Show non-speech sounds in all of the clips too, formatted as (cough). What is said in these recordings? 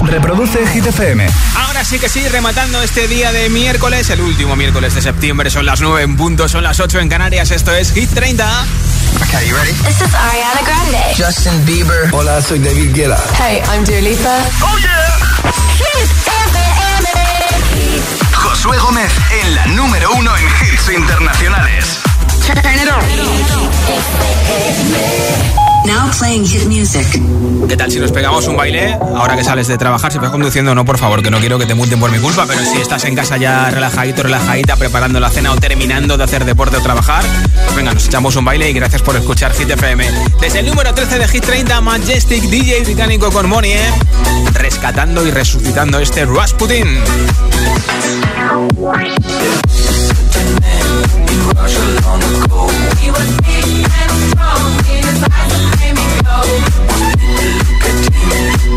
Reproduce Hit FM. Ahora sí que sí, rematando este día de miércoles, el último miércoles de septiembre. Son las 9 en punto, son las 8 en Canarias. Esto es Hit 30. Okay, you ready? This is Ariana Grande. Justin Bieber. Hola, soy David Guetta. Hey, I'm Dua Lipa. Oh yeah. Hit FM. Josué Gómez en la número uno en hits internacionales. Turn it on. Now playing hit music. ¿Qué tal si nos pegamos un baile? Ahora que sales de trabajar, si vas conduciendo, no, por favor, que no quiero que te multen por mi culpa, pero si estás en casa ya relajadito, relajadita, preparando la cena o terminando de hacer deporte o trabajar, pues venga, nos echamos un baile y gracias por escuchar Hit FM. Desde el número 13 de Hit 30, Majestic DJ británico con Money, ¿eh? rescatando y resucitando este Rasputin.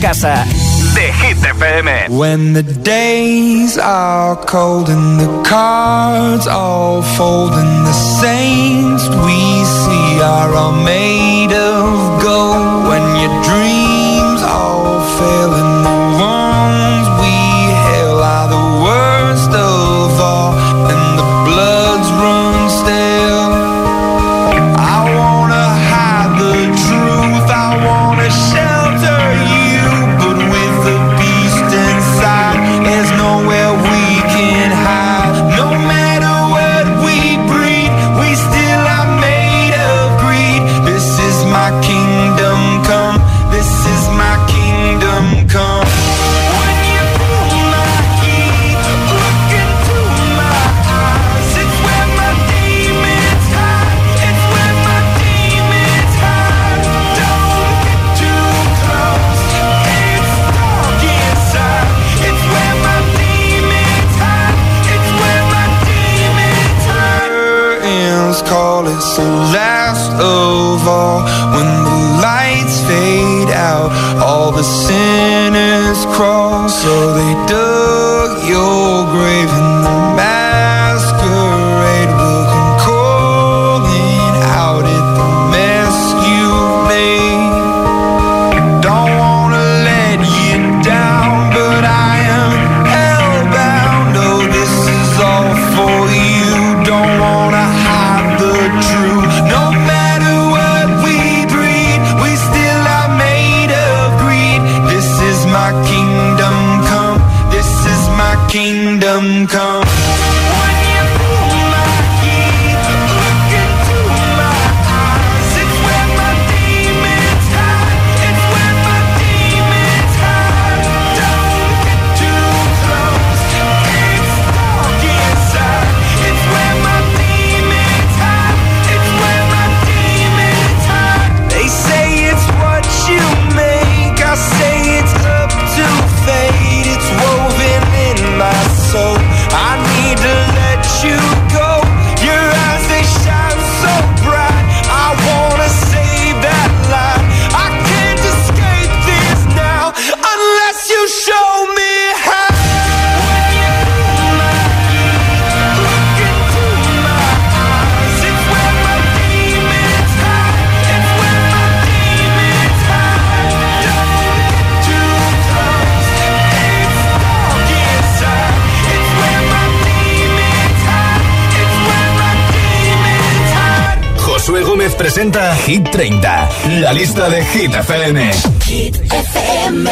casa de Hit FM. When the days are cold and presenta Hit 30, la lista de Hit FM. Hit FM.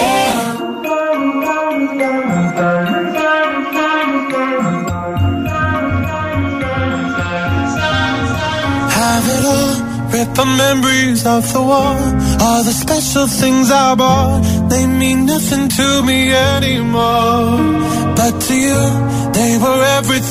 Have it all, rip the memories of the war. All the special things I bought, they mean nothing to me anymore. But to you, they were everything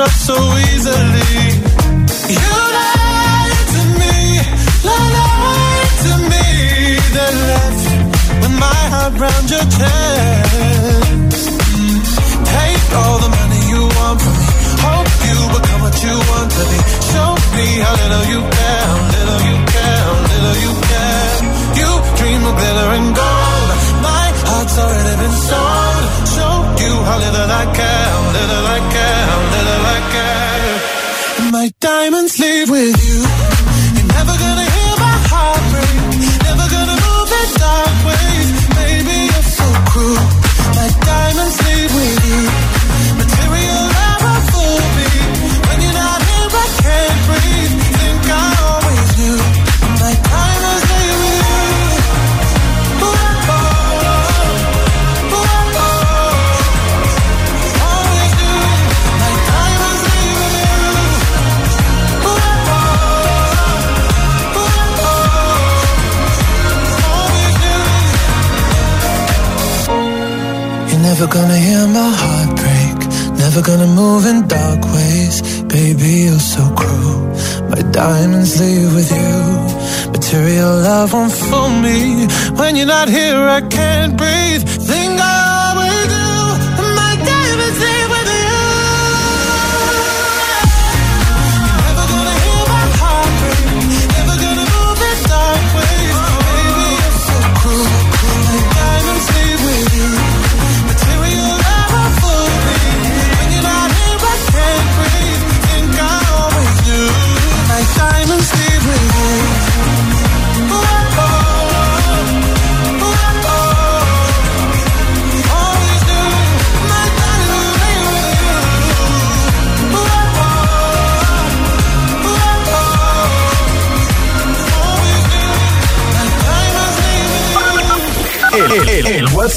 shut so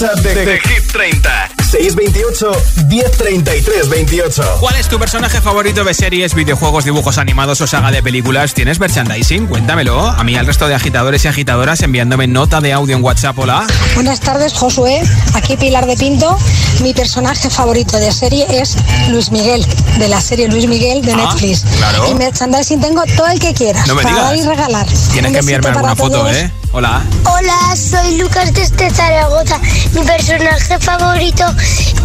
WhatsApp de, de Hit 30, 628 1033 28. ¿Cuál es tu personaje favorito de series, videojuegos, dibujos animados o saga de películas? ¿Tienes merchandising? Cuéntamelo. A mí al resto de agitadores y agitadoras enviándome nota de audio en WhatsApp. Hola. Buenas tardes, Josué. Aquí Pilar de Pinto. Mi personaje favorito de serie es Luis Miguel, de la serie Luis Miguel de Ah, Netflix. claro. Y merchandising tengo todo el que quieras No me para digas. dar y regalar. Tienes Un que enviarme alguna foto, todos. ¿eh? Hola. Hola, soy Lucas desde Zaragoza. Mi personaje favorito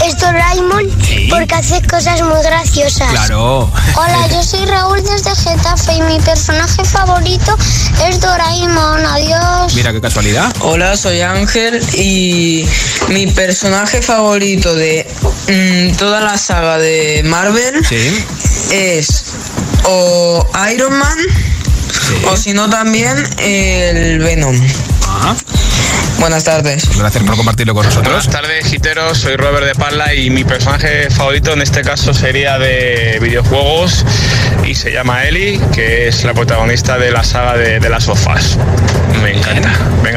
es Doraemon Sí. porque hace cosas muy graciosas. Claro. Hola, yo soy Raúl desde Getafe y mi personaje favorito es Doraemon. Adiós. Mira qué casualidad. Hola, soy Ángel y mi personaje favorito de mm, toda la saga de Marvel Sí. es o Iron Man o si no también el Venom. Ajá. Buenas tardes. Gracias por compartirlo con nosotros. Buenas tardes, giteros. Soy Robert de Parla y mi personaje favorito en este caso sería de videojuegos y se llama Ellie, que es la protagonista de la saga de, de las sofás. Me encanta.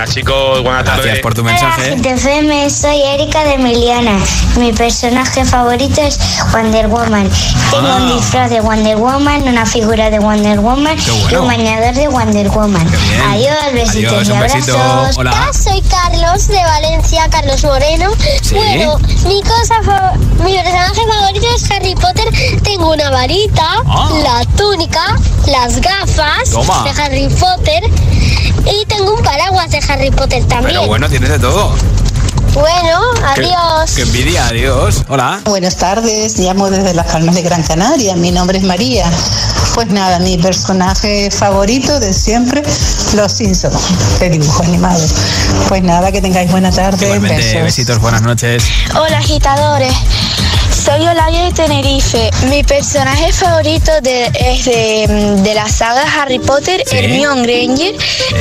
Venga, chicos, buenas tardes. Gracias por tu Hola, mensaje. GTFM, soy Erika de Emiliana. Mi personaje favorito es Wonder Woman. Tengo Ah. un disfraz de Wonder Woman, una figura de Wonder Woman bueno. y un bañador de Wonder Woman. Adiós, besitos Adiós, y un besito. abrazos. Hola. Hola, soy Carlos de Valencia, Carlos Moreno. Sí. Bueno, mi cosa mi personaje favorito es Harry Potter. Tengo una varita, Ah. la túnica, las gafas Toma. de Harry Potter y tengo un paraguas de Harry Potter también. Pero bueno, tienes de todo. Bueno, Qué- adiós. Qué envidia, adiós. Hola. Buenas tardes, llamo desde las Palmas de Gran Canaria, mi nombre es María. Pues nada, mi personaje favorito de siempre, Los Simpsons, de dibujo animado. Pues nada, que tengáis buena tarde, Igualmente, besos. besitos, buenas noches. Hola agitadores, soy Olaria de Tenerife. Mi personaje favorito de- es de, de la saga Harry Potter, Sí. Hermione Granger,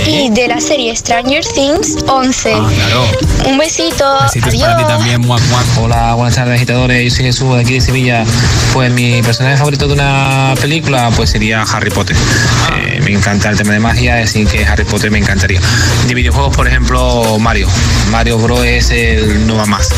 y de la serie Stranger Things 11. Ah, claro. Un besito, Besitos adiós. para ti también, muac, muac. Hola, buenas tardes agitadores, yo soy Jesús de aquí de Sevilla. Pues mi personaje favorito de una película pues sería Harry Potter. Eh, me encanta el tema de magia, así que Harry Potter me encantaría. De videojuegos, por ejemplo, Mario. Mario Bros es el no va más.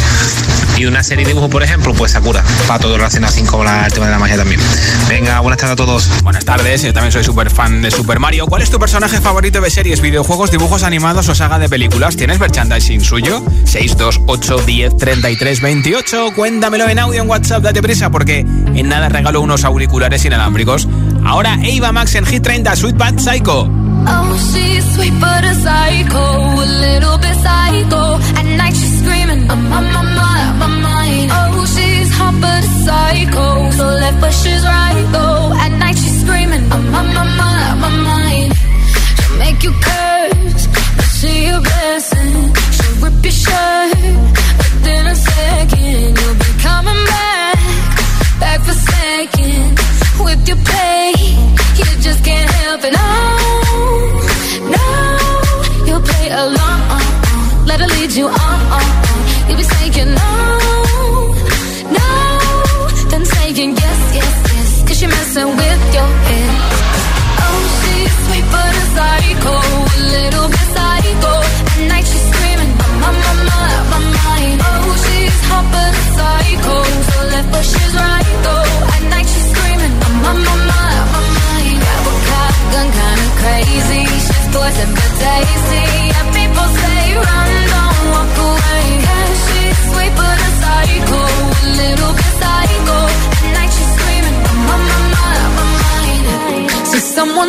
Y una serie de dibujos, por ejemplo, pues Sakura, para todo relacionado así con la- el tema de la magia también. Venga, buenas tardes a todos. Buenas tardes, yo también soy súper fan de Super Mario. ¿Cuál es tu personaje favorito de series, videojuegos, dibujos animados o saga de películas? ¿Tienes merchandising suyo? 628 10 33 28. Cuéntamelo en audio en WhatsApp, date prisa porque en nada regalo unos auriculares inalámbricos. Ahora Eva Max en Hit 30, Sweet Bad Psycho. Oh, she's sweet but a psycho, a little bit psycho. At night she's screaming, I'm on my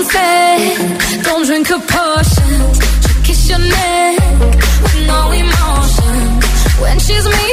someone don't drink her potion. Kiss your neck with no emotion. When she's mean,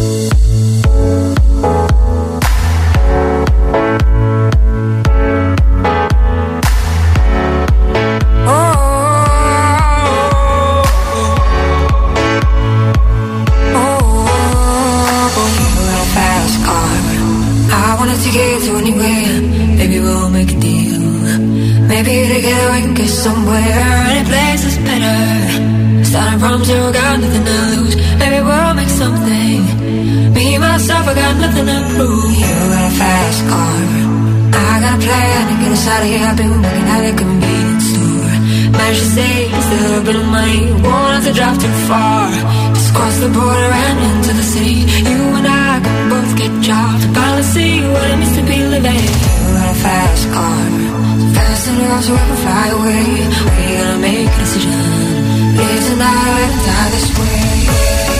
Here. I've been working at a convenience store. To save a little bit of money. Won't have to drive too far. Just cross the border and into the city. You and I can both get jobs. Finally see what it means to be living. You got a fast car. Fast enough so I can fly away. We're gonna make a decision. Live tonight die this way.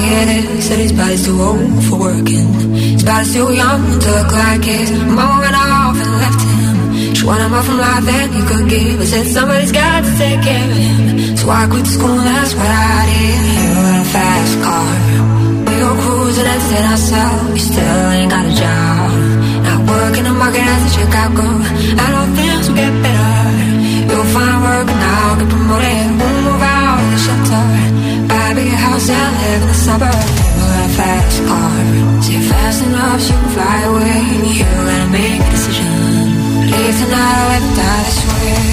Is. Said his body's too old for working. His body's too young to look like his. Mama went off and left him. She wanted more from life than he could give. I said somebody's got to take care of him. So I quit school, and that's what I did. You got a fast car. We go cruising and set ourselves. You still ain't got a job. Not working the market as a Chicago. I know things will get better. You'll find work and I'll get promoted. In suburbs. You got a fast car. See fast enough you can fly away. You gotta make a decision. Leave tonight or die this way.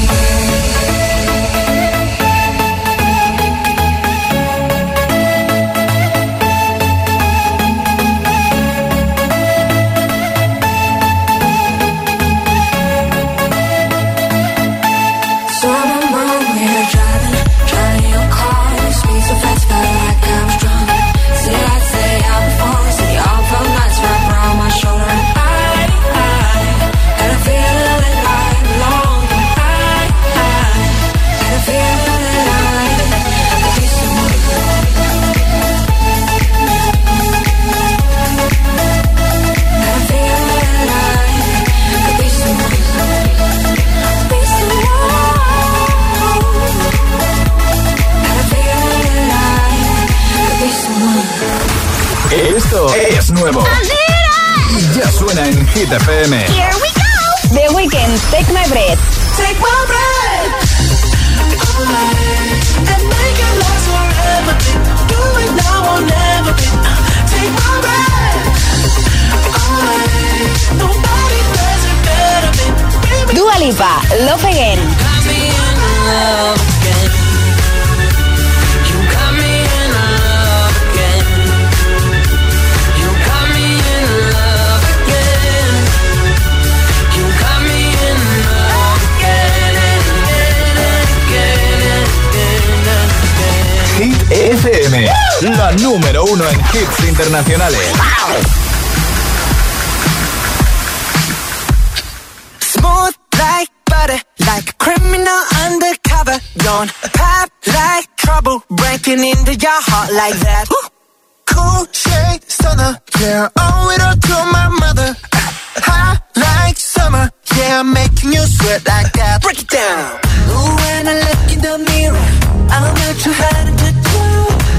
I'm making you sweat like that. Break it down. Ooh, when I look in the mirror, I'm not too hard to do.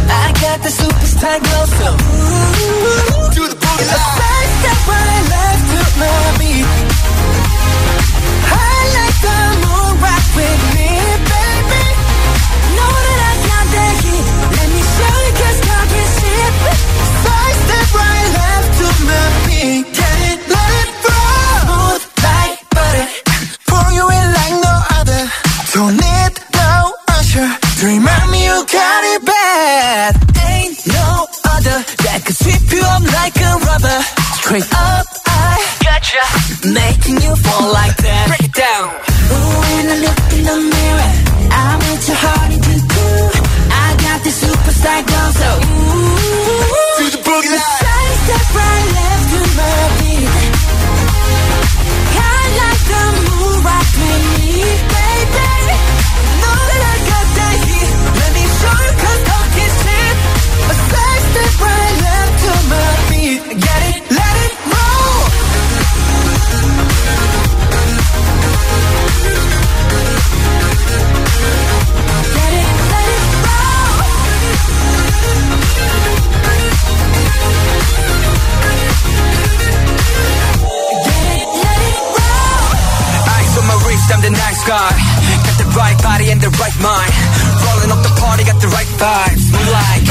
I got the superstar glow, so ooh, do the booty. It's a side step right left to my Don't need no usher. To remind me you got it bad. Ain't no other that could sweep you up like a rubber. Straight up, I gotcha. Making you fall like that. Break it down. Ooh, when I look in the mirror, Guy. Got the right body and the right mind. Rolling up the party, got the right vibes. Move like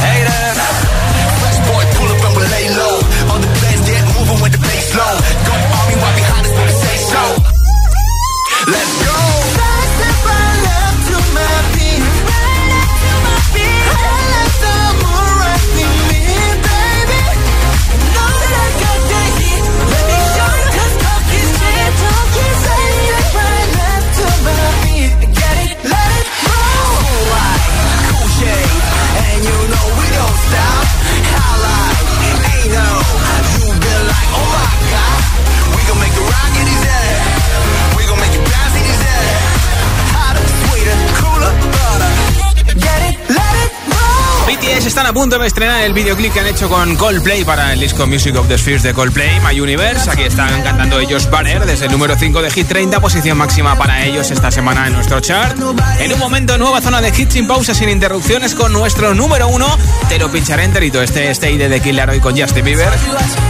haters. Fresh boy, pull up and we lay low. All the players get moving with the bass low. Go army right behind us when we say so. Let's go. Estrenar el videoclip que han hecho con Coldplay para el disco Music of the Spheres de Coldplay, My Universe. Aquí están cantando ellos Banner desde el número 5 de Hit 30, posición máxima para ellos esta semana en nuestro chart. En un momento, nueva zona de hits sin pausa, sin interrupciones, con nuestro número 1. Te lo pincharé enterito, este Stay de The Killer hoy con Justin Bieber.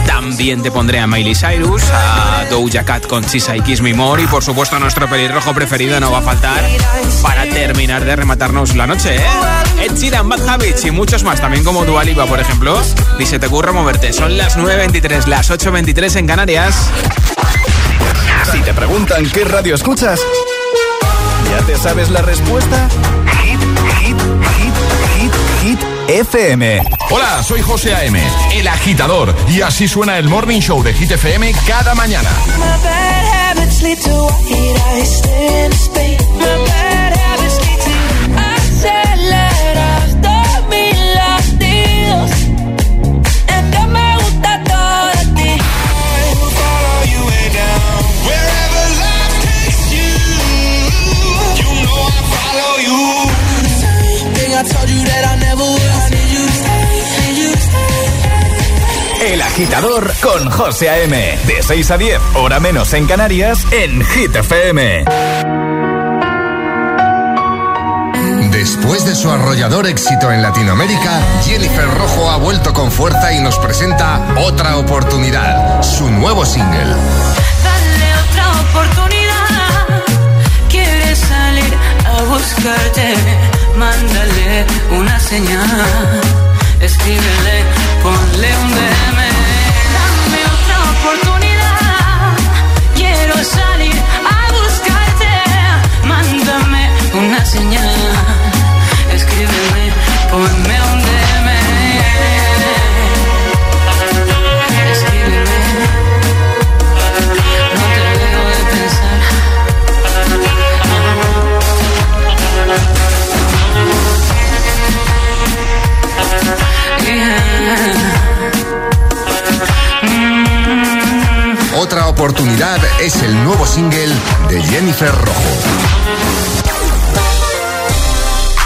También te pondré a Miley Cyrus, a Doja Cat con Sisa y Kiss Me More. Y por supuesto, a nuestro pelirrojo preferido no va a faltar para terminar de rematarnos la noche, ¿eh? Ed Sheeran, Bad Habits y muchos más, también como Dua Lipa, por ejemplo. Ni se te ocurra moverte. Son las 9.23, las 8.23 en Canarias. Si te preguntan qué radio escuchas, ¿ya te sabes la respuesta? Hit, hit, hit, hit, hit, FM. Hola, soy José A.M., el agitador, y así suena el Morning Show de Hit FM cada mañana. My bad I told you that I never would. I need you to stay, need you to stay. El agitador con José A.M. De 6 a 10, hora menos en Canarias, en Hit FM. Después de su arrollador éxito en Latinoamérica, Jennifer Rojo ha vuelto con fuerza y nos presenta Otra Oportunidad, su nuevo single. Dale otra oportunidad. Quieres salir a buscarte. Mándale una señal. Escríbele, ponle un DM. Dame otra oportunidad. Quiero salir a buscarte. Mándame una señal. Escríbeme, ponme un DM. Escríbeme. No te dejo de pensar. Otra Oportunidad es el nuevo single de Jennifer Rojo.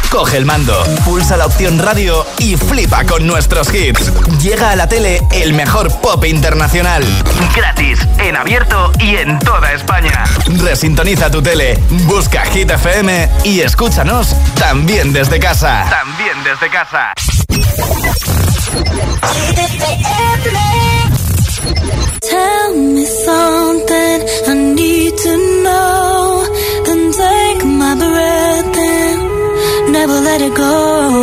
Coge el mando, pulsa la opción radio y flipa con nuestros hits. Llega a la tele el mejor pop internacional. Gratis, en abierto y en toda España. Resintoniza tu tele, busca Hit FM y escúchanos también desde casa. También desde casa. Tell me something I need to know. Take my breath never let it go.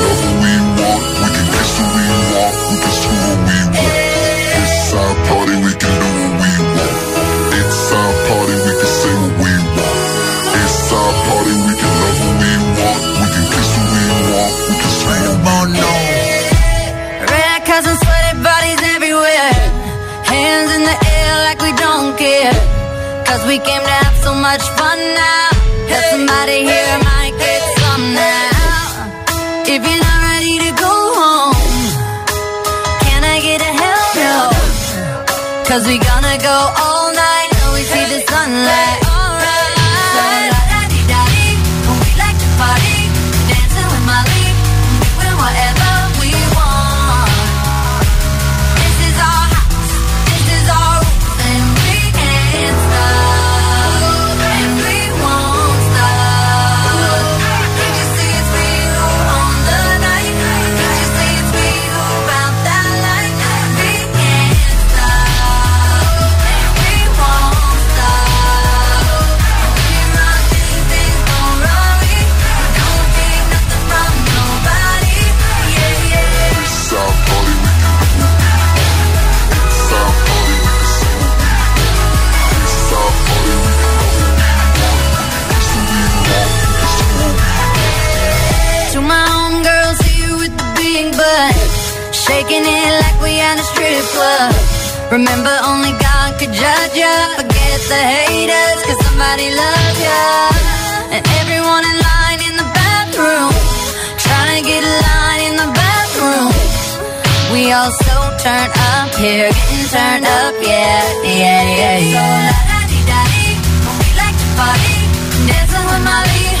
we came to have so much fun now. Got somebody here, might get some now. If you're not ready to go home, can I get a hell no? Cause we gonna go all night till we see the sunlight. Taking it like we on a strip club. Remember, only God could judge ya. Forget the haters, cause somebody loves ya. And everyone in line in the bathroom. Trying to get a line in the bathroom. We all so turned up here, getting turned up, yeah, yeah, yeah, yeah. So la da dee we like to party, dancing with my Molly.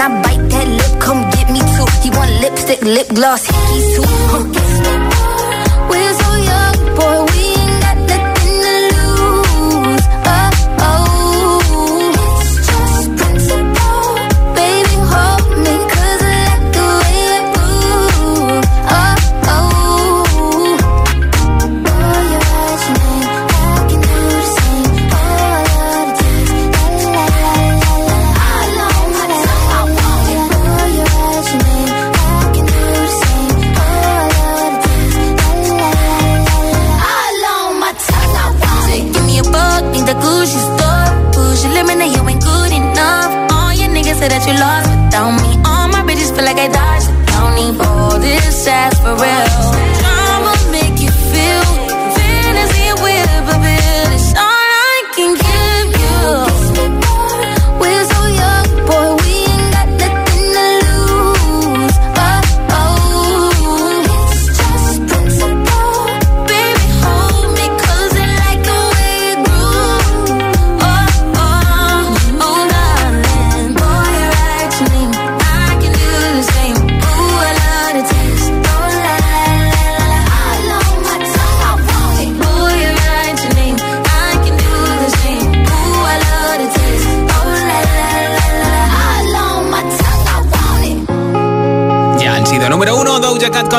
I bite that lip, come get me two. He want lipstick, lip gloss, hickeys too. Huh. We're young, boy,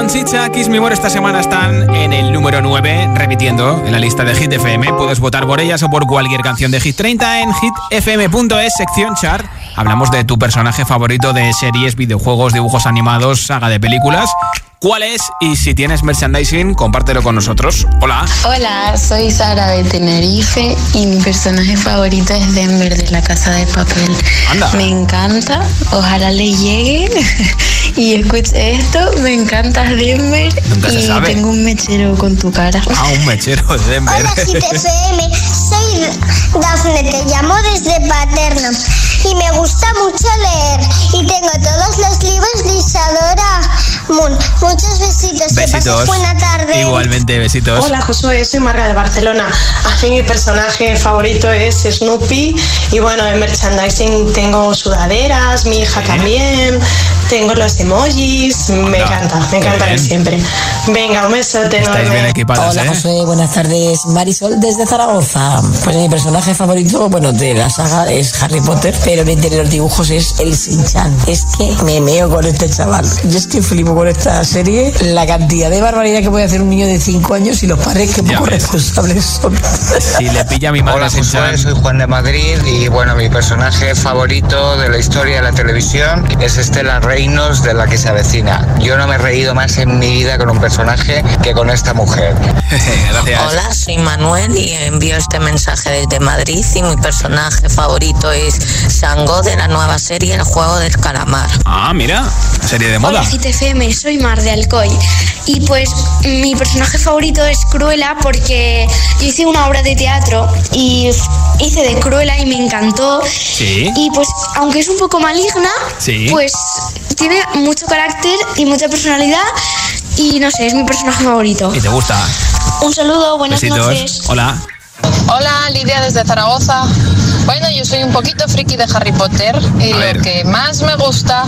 con. Kiss Me More esta semana están en el número 9, repitiendo en la lista de Hit FM. Puedes votar por ellas o por cualquier canción de Hit 30 en hitfm.es, sección chart. Hablamos de tu personaje favorito de series, videojuegos, dibujos animados, saga de películas. ¿Cuál es? Y si tienes merchandising, compártelo con nosotros. Hola. Hola, soy Sara de Tenerife y mi personaje favorito es Denver de la Casa de Papel. Anda. Me encanta, ojalá le lleguen (laughs) y escuche esto, me encanta Denver Nunca se y sabe. tengo un mechero con tu cara. (laughs) Ah, un mechero de Denver. Hola, GTFM. Soy Dafne, te llamo desde Paterna. Y me gusta mucho leer. Y tengo todos los libros de Isadora Moon. Muchos besitos. Que pases Besitos. buena tarde. Igualmente, besitos. Hola Josué, soy Marga de Barcelona. A mí mi personaje favorito es Snoopy y bueno, en merchandising tengo sudaderas, mi hija también, tengo los emojis, me encanta, me encanta que siempre. Venga, un besote Estáis enorme. bien equipadas, Hola ¿eh? José, buenas tardes. Marisol desde Zaragoza. Pues mi personaje favorito, bueno, de la saga es Harry Potter, pero el de los dibujos es el Shin-Chan. Es que me meo con este chaval. Yo es que flipo con esta serie. La cantidad de barbaridad que puede hacer un niño de 5 años y los padres que poco responsables son. Si le pilla a mi madre Hola Josué, soy Juan de Madrid y bueno, mi personaje favorito de la historia de la televisión es Estela Reinos de la que se avecina. Yo no me he reído más en mi vida con un personaje que con esta mujer. (laughs) Hola, soy Manuel y envío este mensaje desde Madrid y mi personaje favorito es Sango de la nueva serie El Juego del Calamar. Ah, mira, serie de moda. Hola GTFM, soy Mar de Alcoy y pues mi personaje favorito es Cruella porque yo hice una obra de teatro y hice de Cruella y me encantó Sí. y pues aunque es un poco maligna, Sí. pues tiene mucho carácter y mucha personalidad y no sé, es mi personaje favorito. ¿Y te gusta? Un saludo, buenas Besitos. noches. Hola. Hola, Lidia desde Zaragoza. Bueno, yo soy un poquito friki de Harry Potter y A ver. lo que más me gusta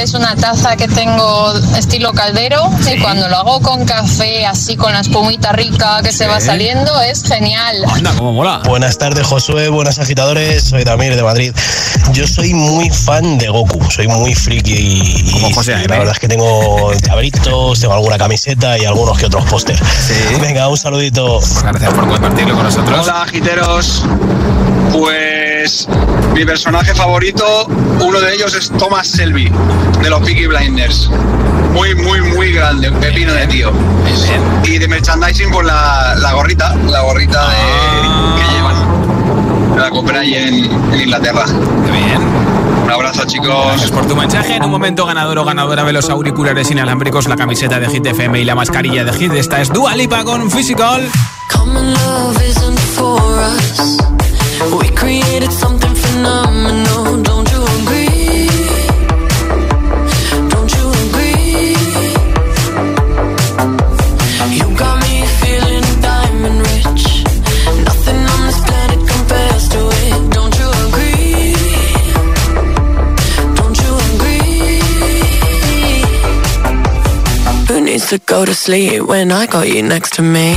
es una taza que tengo estilo caldero y cuando lo hago con café, así con la espumita rica que se va saliendo, es genial. Anda, cómo mola. Buenas tardes, Josué. Buenas agitadores. Soy Damir de Madrid. Yo soy muy fan de Goku. Soy muy friki y, Como José y la verdad es que tengo llabritos, tengo alguna camiseta y algunos que otros póster. Venga, un saludito. Gracias por compartirlo con nosotros. Hola, agiteros. Pues mi personaje favorito, uno de ellos es Thomas Selby, de los Peaky Blinders. Muy, muy, muy grande, un pepino de tío. Y de merchandising, pues la, la gorrita, la gorrita de- Ah. que llevan. La compré ahí en, en Inglaterra. Qué bien. Un abrazo, chicos. Gracias por tu mensaje. En un momento ganador o ganadora de los auriculares inalámbricos, la camiseta de Hit FM y la mascarilla de Hit. Esta es Dua Lipa con Physical. Common love isn't for us. We created something phenomenal, don't you agree? Don't you agree? You got me feeling diamond rich. Nothing on this planet compares to it, don't you agree? Don't you agree? Who needs to go to sleep when I got you next to me?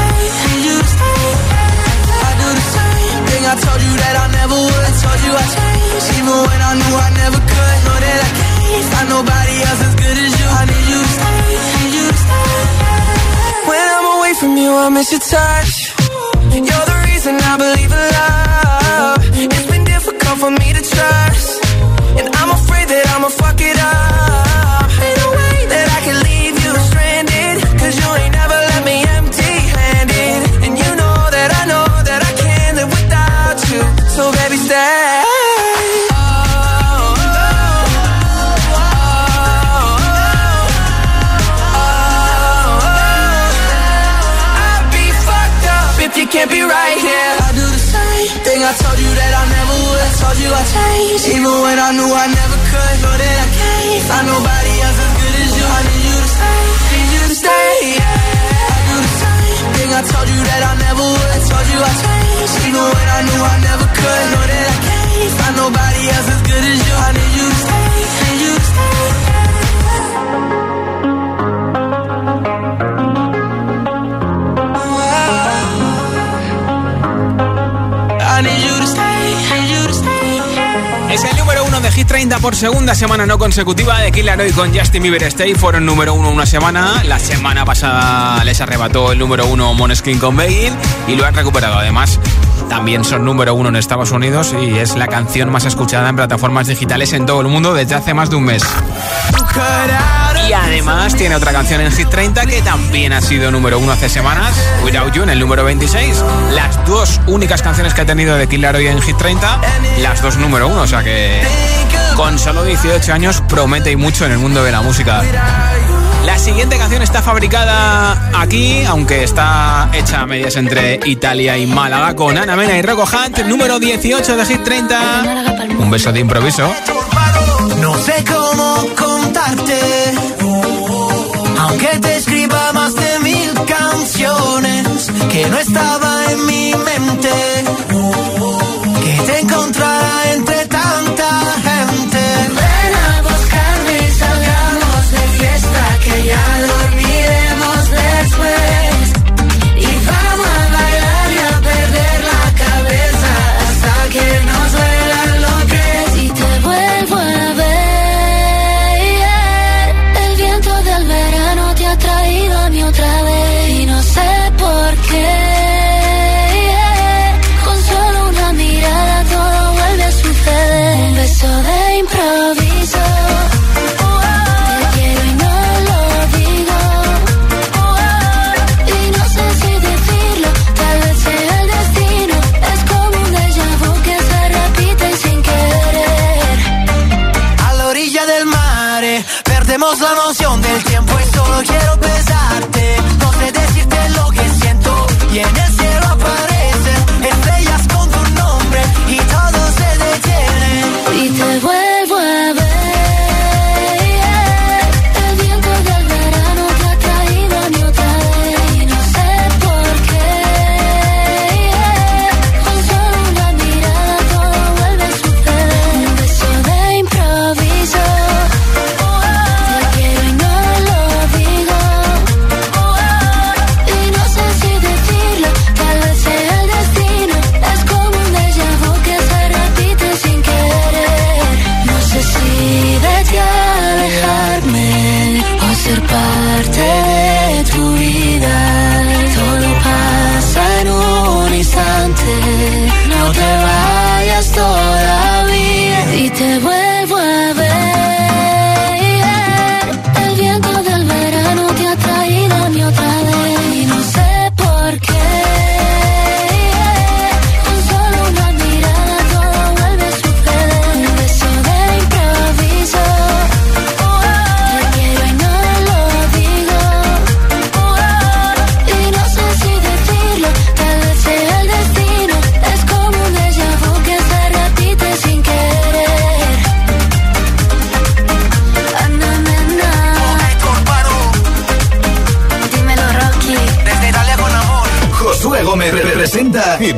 I told you that I never would. I told you I changed, even when I knew I never could. Know that I can't find nobody else as good as you. I need you to stay, need you to stay. When I'm away from you, I miss your touch. You're the reason I believe in love. It's been difficult for me to trust, and I'm afraid that I'ma fuck it up. Ain't no way. segunda semana no consecutiva de Kill Aroy con Justin Bieber este Stay fueron número uno una semana. La semana pasada les arrebató el número uno Moneskin con Begin y lo han recuperado. Además, también son número uno en Estados Unidos y es la canción más escuchada en plataformas digitales en todo el mundo desde hace más de un mes. Y además tiene otra canción en Hit 30 que también ha sido número uno hace semanas, Without You en el número 26. Las dos únicas canciones que ha tenido de Kill Aroy en Hit 30, las dos número uno, o sea que con solo 18 años promete y mucho en el mundo de la música. La siguiente canción está fabricada aquí, aunque está hecha a medias entre Italia y Málaga, con Ana Mena y Rocco Hunt, número 18 de Hit 30. Un beso de improviso. No sé cómo contarte, aunque te escriba más de mil canciones que no estaba en mi mente.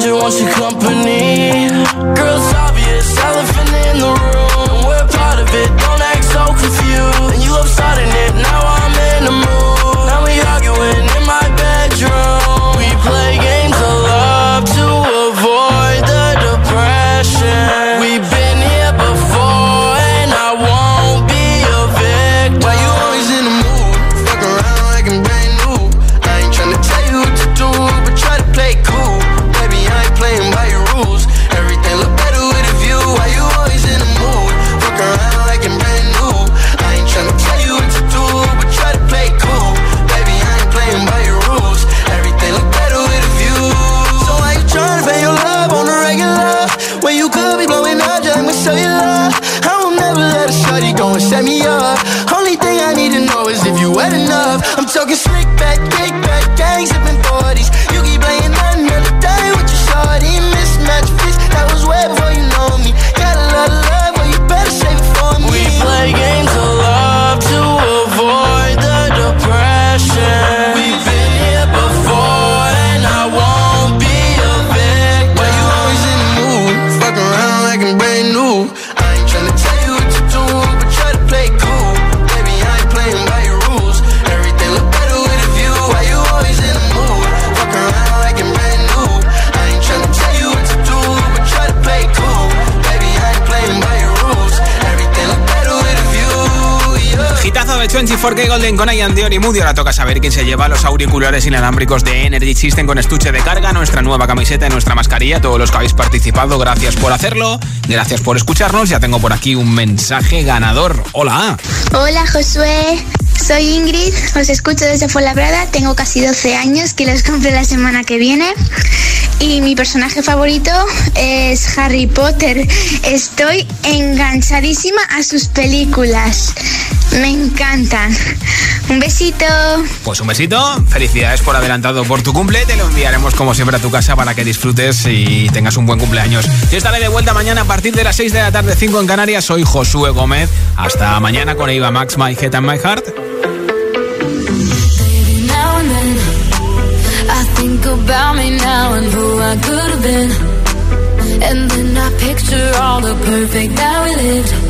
just want you close. 4K Golden con Ian Dior y Moody. Ahora toca saber quién se lleva los auriculares inalámbricos de Energy System con estuche de carga, nuestra nueva camiseta y nuestra mascarilla. Todos los que habéis participado, gracias por hacerlo. Gracias por escucharnos. Ya tengo por aquí un mensaje ganador. Hola. Hola, Josué. Soy Ingrid, os escucho desde Fuenlabrada, tengo casi 12 años, que los compré la semana que viene. Y mi personaje favorito es Harry Potter. Estoy enganchadísima a sus películas me encantan. Un besito. Pues un besito, felicidades por adelantado por tu cumple, te lo enviaremos como siempre a tu casa para que disfrutes y tengas un buen cumpleaños. Yo estaré de vuelta mañana a partir de las 6 de la tarde, 5 en Canarias, soy Josué Gómez, hasta mañana con Eva Max, My Head and My Heart. now and then I think about me now and who I could have been And then I picture all the perfect that we lived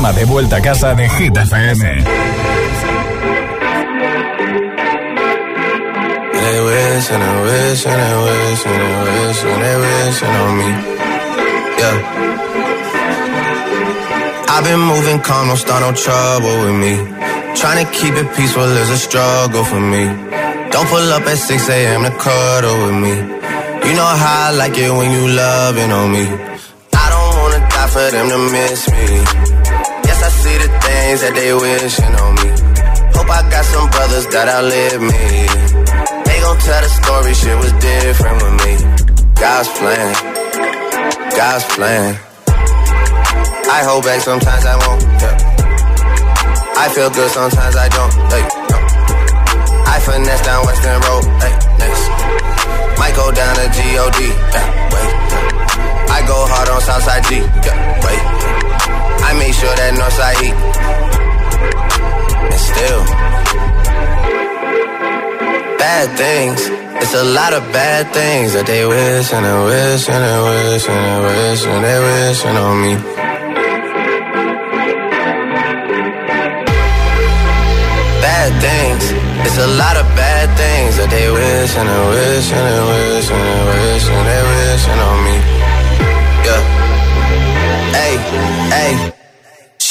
De vuelta a casa de Hit FM. I've been moving calm, don't start no trouble with me. Trying to keep it peaceful is a struggle for me. Don't pull up at 6 a.m. to cuddle with me. You know how I like it when you loving on me. I don't wanna die for them to miss me. Things that they wishing on me. Hope I got some brothers that outlive me. They gon' tell the story, shit was different with me. God's plan, God's plan. I hold back sometimes I won't. Yeah. I feel good sometimes I don't. Hey, no. I finesse down Western Road. Hey, next. Might go down to G-O-D. Yeah, wait. I go hard on Southside G. Yeah, wait. I make sure that Northside E. And still. Bad things. It's a lot of bad things that they wish and they wish and they wish and they wish and they wishing on me. Bad things. It's a lot of bad things that they wish and they wish and they wish and they wish and they wishing on me. Yeah. Hey, hey.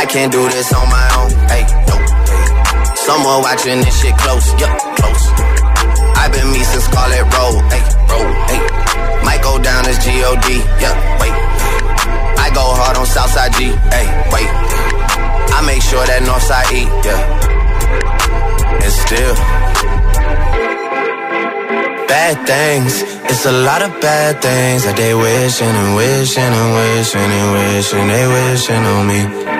I can't do this on my own. Hey, no. Someone watching this shit close, yup, close. I've been me since Scarlet Road, hey, road, hey. Might go down as G-O-D, yeah, wait. I go hard on Southside G, hey, wait. I make sure that Northside E, yeah. And still, bad things. It's a lot of bad things that they wishing and wishing and wishing and wishing they wishing on me.